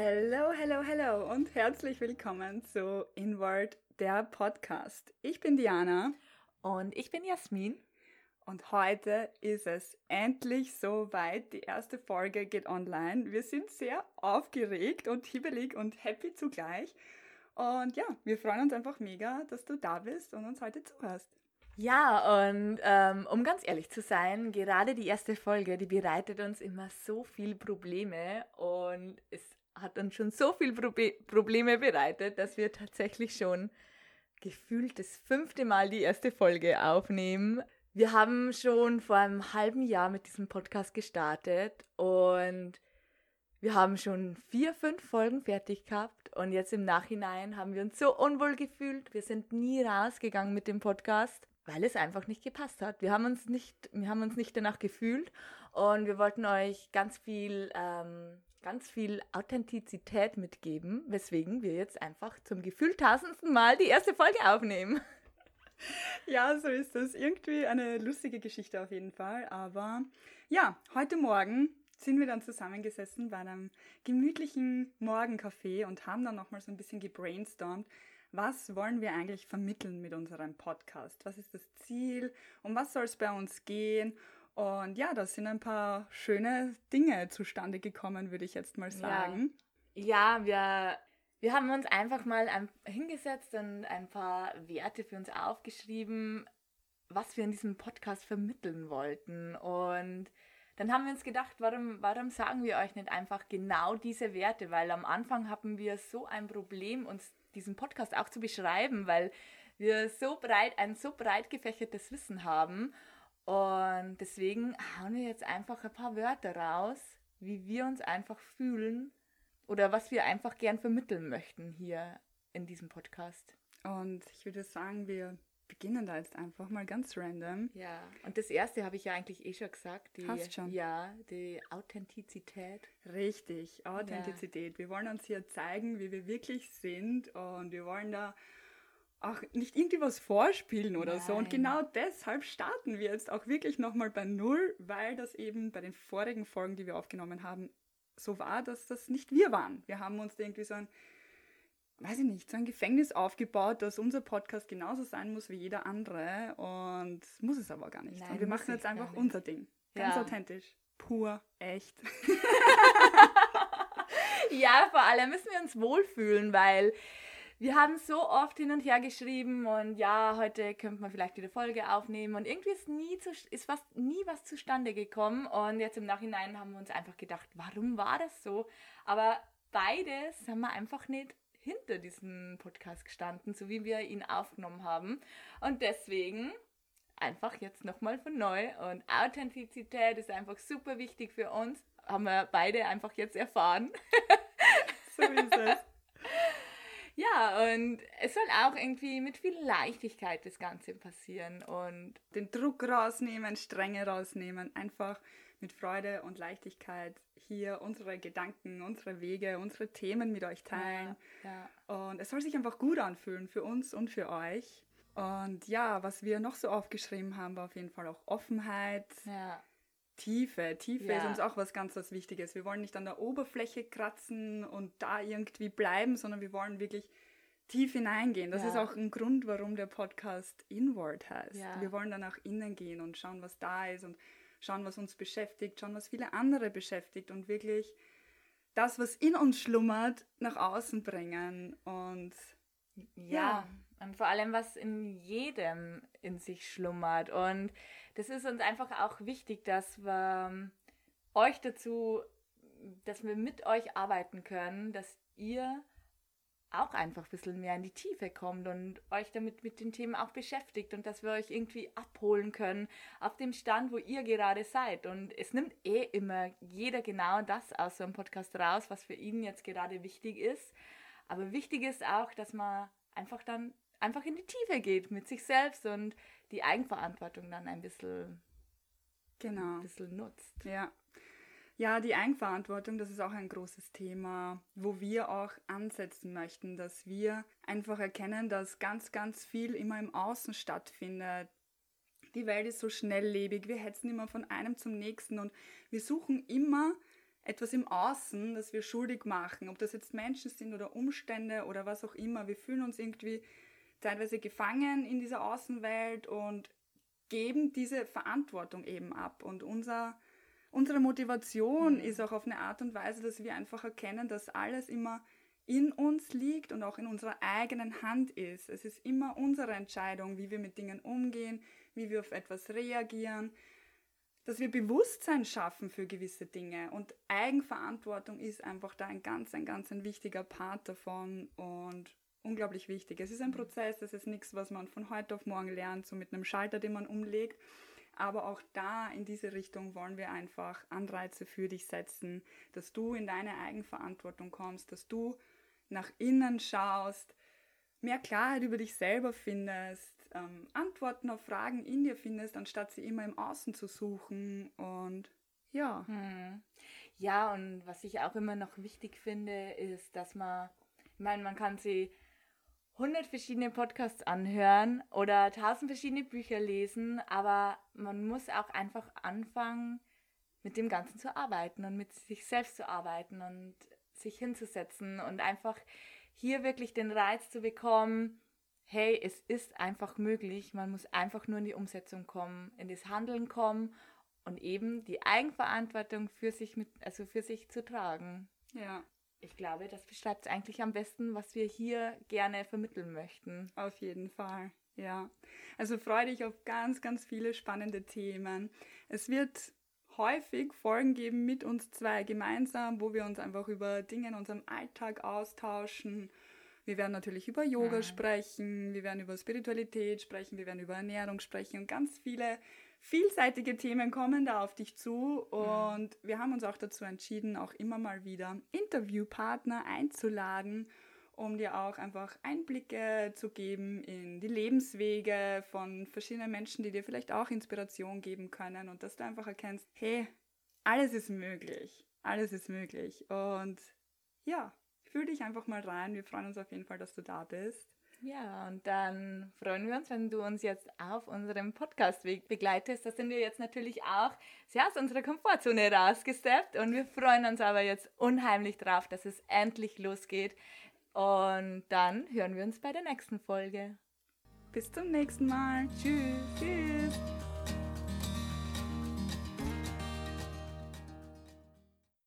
Hello, hello, hello und herzlich willkommen zu Inward, der Podcast. Ich bin Diana und ich bin Jasmin. Und heute ist es endlich soweit. Die erste Folge geht online. Wir sind sehr aufgeregt und hibbelig und happy zugleich. Und ja, wir freuen uns einfach mega, dass du da bist und uns heute zuhörst. Ja, und ähm, um ganz ehrlich zu sein, gerade die erste Folge, die bereitet uns immer so viel Probleme und es hat uns schon so viel Probe Probleme bereitet, dass wir tatsächlich schon gefühlt das fünfte Mal die erste Folge aufnehmen. Wir haben schon vor einem halben Jahr mit diesem Podcast gestartet und wir haben schon vier, fünf Folgen fertig gehabt und jetzt im Nachhinein haben wir uns so unwohl gefühlt. Wir sind nie rausgegangen mit dem Podcast, weil es einfach nicht gepasst hat. Wir haben uns nicht, wir haben uns nicht danach gefühlt und wir wollten euch ganz viel, ähm, ganz viel Authentizität mitgeben, weswegen wir jetzt einfach zum Gefühl tausendsten Mal die erste Folge aufnehmen. Ja, so ist das. Irgendwie eine lustige Geschichte auf jeden Fall. Aber ja, heute Morgen sind wir dann zusammengesessen bei einem gemütlichen Morgenkaffee und haben dann nochmal so ein bisschen gebrainstormt. Was wollen wir eigentlich vermitteln mit unserem Podcast? Was ist das Ziel? Um was soll es bei uns gehen? Und ja, da sind ein paar schöne Dinge zustande gekommen, würde ich jetzt mal sagen. Ja, ja wir wir haben uns einfach mal hingesetzt und ein paar Werte für uns aufgeschrieben, was wir in diesem Podcast vermitteln wollten. Und dann haben wir uns gedacht, warum, warum sagen wir euch nicht einfach genau diese Werte? Weil am Anfang hatten wir so ein Problem, uns diesen Podcast auch zu beschreiben, weil wir so breit, ein so breit gefächertes Wissen haben. Und deswegen hauen wir jetzt einfach ein paar Wörter raus, wie wir uns einfach fühlen oder was wir einfach gern vermitteln möchten hier in diesem Podcast. Und ich würde sagen, wir beginnen da jetzt einfach mal ganz random. Ja, und das erste habe ich ja eigentlich eh schon gesagt. Die, Hast schon. Ja, die Authentizität. Richtig, Authentizität. Ja. Wir wollen uns hier zeigen, wie wir wirklich sind und wir wollen da auch nicht irgendwie was vorspielen oder Nein. so. Und genau deshalb starten wir jetzt auch wirklich nochmal bei Null, weil das eben bei den vorigen Folgen, die wir aufgenommen haben, so war, dass das nicht wir waren. Wir haben uns irgendwie so ein, weiß ich nicht, so ein Gefängnis aufgebaut, dass unser Podcast genauso sein muss wie jeder andere und muss es aber gar nicht. Nein, und wir machen jetzt einfach unser Ding. Ganz ja. authentisch. Pur, echt. ja, vor allem müssen wir uns wohlfühlen, weil wir haben so oft hin und her geschrieben und ja, heute könnte man vielleicht wieder Folge aufnehmen und irgendwie ist nie zu, ist was, nie was zustande gekommen und jetzt im Nachhinein haben wir uns einfach gedacht, warum war das so? Aber beides haben wir einfach nicht hinter diesem Podcast gestanden, so wie wir ihn aufgenommen haben und deswegen einfach jetzt nochmal von neu und Authentizität ist einfach super wichtig für uns, haben wir beide einfach jetzt erfahren. so ist es. Ja, und es soll auch irgendwie mit viel Leichtigkeit das Ganze passieren und den Druck rausnehmen, Strenge rausnehmen, einfach mit Freude und Leichtigkeit hier unsere Gedanken, unsere Wege, unsere Themen mit euch teilen. Ja, ja. Und es soll sich einfach gut anfühlen für uns und für euch. Und ja, was wir noch so aufgeschrieben haben, war auf jeden Fall auch Offenheit. Ja. Tiefe. Tiefe ja. ist uns auch was ganz was Wichtiges. Wir wollen nicht an der Oberfläche kratzen und da irgendwie bleiben, sondern wir wollen wirklich tief hineingehen. Das ja. ist auch ein Grund, warum der Podcast Inward heißt. Ja. Wir wollen dann nach innen gehen und schauen, was da ist und schauen, was uns beschäftigt, schauen, was viele andere beschäftigt und wirklich das, was in uns schlummert, nach außen bringen und ja, und vor allem, was in jedem in sich schlummert. Und das ist uns einfach auch wichtig, dass wir ähm, euch dazu, dass wir mit euch arbeiten können, dass ihr auch einfach ein bisschen mehr in die Tiefe kommt und euch damit mit den Themen auch beschäftigt und dass wir euch irgendwie abholen können auf dem Stand, wo ihr gerade seid. Und es nimmt eh immer jeder genau das aus so einem Podcast raus, was für ihn jetzt gerade wichtig ist. Aber wichtig ist auch, dass man einfach dann einfach in die Tiefe geht mit sich selbst und die Eigenverantwortung dann ein bisschen, genau. ein bisschen nutzt. Ja. Ja, die Eigenverantwortung, das ist auch ein großes Thema, wo wir auch ansetzen möchten, dass wir einfach erkennen, dass ganz, ganz viel immer im Außen stattfindet. Die Welt ist so schnelllebig, wir hetzen immer von einem zum nächsten und wir suchen immer etwas im Außen, das wir schuldig machen, ob das jetzt Menschen sind oder Umstände oder was auch immer. Wir fühlen uns irgendwie teilweise gefangen in dieser Außenwelt und geben diese Verantwortung eben ab. Und unser, unsere Motivation mhm. ist auch auf eine Art und Weise, dass wir einfach erkennen, dass alles immer in uns liegt und auch in unserer eigenen Hand ist. Es ist immer unsere Entscheidung, wie wir mit Dingen umgehen, wie wir auf etwas reagieren, dass wir Bewusstsein schaffen für gewisse Dinge und Eigenverantwortung ist einfach da ein ganz, ein ganz ein wichtiger Part davon und unglaublich wichtig. Es ist ein Prozess, es ist nichts, was man von heute auf morgen lernt, so mit einem Schalter, den man umlegt. Aber auch da in diese Richtung wollen wir einfach Anreize für dich setzen, dass du in deine Eigenverantwortung kommst, dass du nach innen schaust, mehr Klarheit über dich selber findest, ähm, Antworten auf Fragen in dir findest, anstatt sie immer im Außen zu suchen. Und ja. Hm. Ja, und was ich auch immer noch wichtig finde, ist, dass man, ich meine, man kann sie 100 verschiedene Podcasts anhören oder 1000 verschiedene Bücher lesen, aber man muss auch einfach anfangen, mit dem Ganzen zu arbeiten und mit sich selbst zu arbeiten und sich hinzusetzen und einfach hier wirklich den Reiz zu bekommen, hey, es ist einfach möglich, man muss einfach nur in die Umsetzung kommen, in das Handeln kommen und eben die Eigenverantwortung für sich mit, also für sich zu tragen. Ja. Ich glaube, das beschreibt es eigentlich am besten, was wir hier gerne vermitteln möchten. Auf jeden Fall, ja. Also freue dich auf ganz, ganz viele spannende Themen. Es wird häufig Folgen geben mit uns zwei gemeinsam, wo wir uns einfach über Dinge in unserem Alltag austauschen wir werden natürlich über Yoga ja. sprechen, wir werden über Spiritualität sprechen, wir werden über Ernährung sprechen und ganz viele vielseitige Themen kommen da auf dich zu. Und ja. wir haben uns auch dazu entschieden, auch immer mal wieder Interviewpartner einzuladen, um dir auch einfach Einblicke zu geben in die Lebenswege von verschiedenen Menschen, die dir vielleicht auch Inspiration geben können und dass du einfach erkennst, hey, alles ist möglich. Alles ist möglich. Und ja, fühl dich einfach mal rein. Wir freuen uns auf jeden Fall, dass du da bist. Ja, und dann freuen wir uns, wenn du uns jetzt auf unserem Podcastweg begleitest. Da sind wir jetzt natürlich auch sehr aus unserer Komfortzone rausgesteppt und wir freuen uns aber jetzt unheimlich drauf, dass es endlich losgeht. Und dann hören wir uns bei der nächsten Folge. Bis zum nächsten Mal. Tschüss. Tschüss.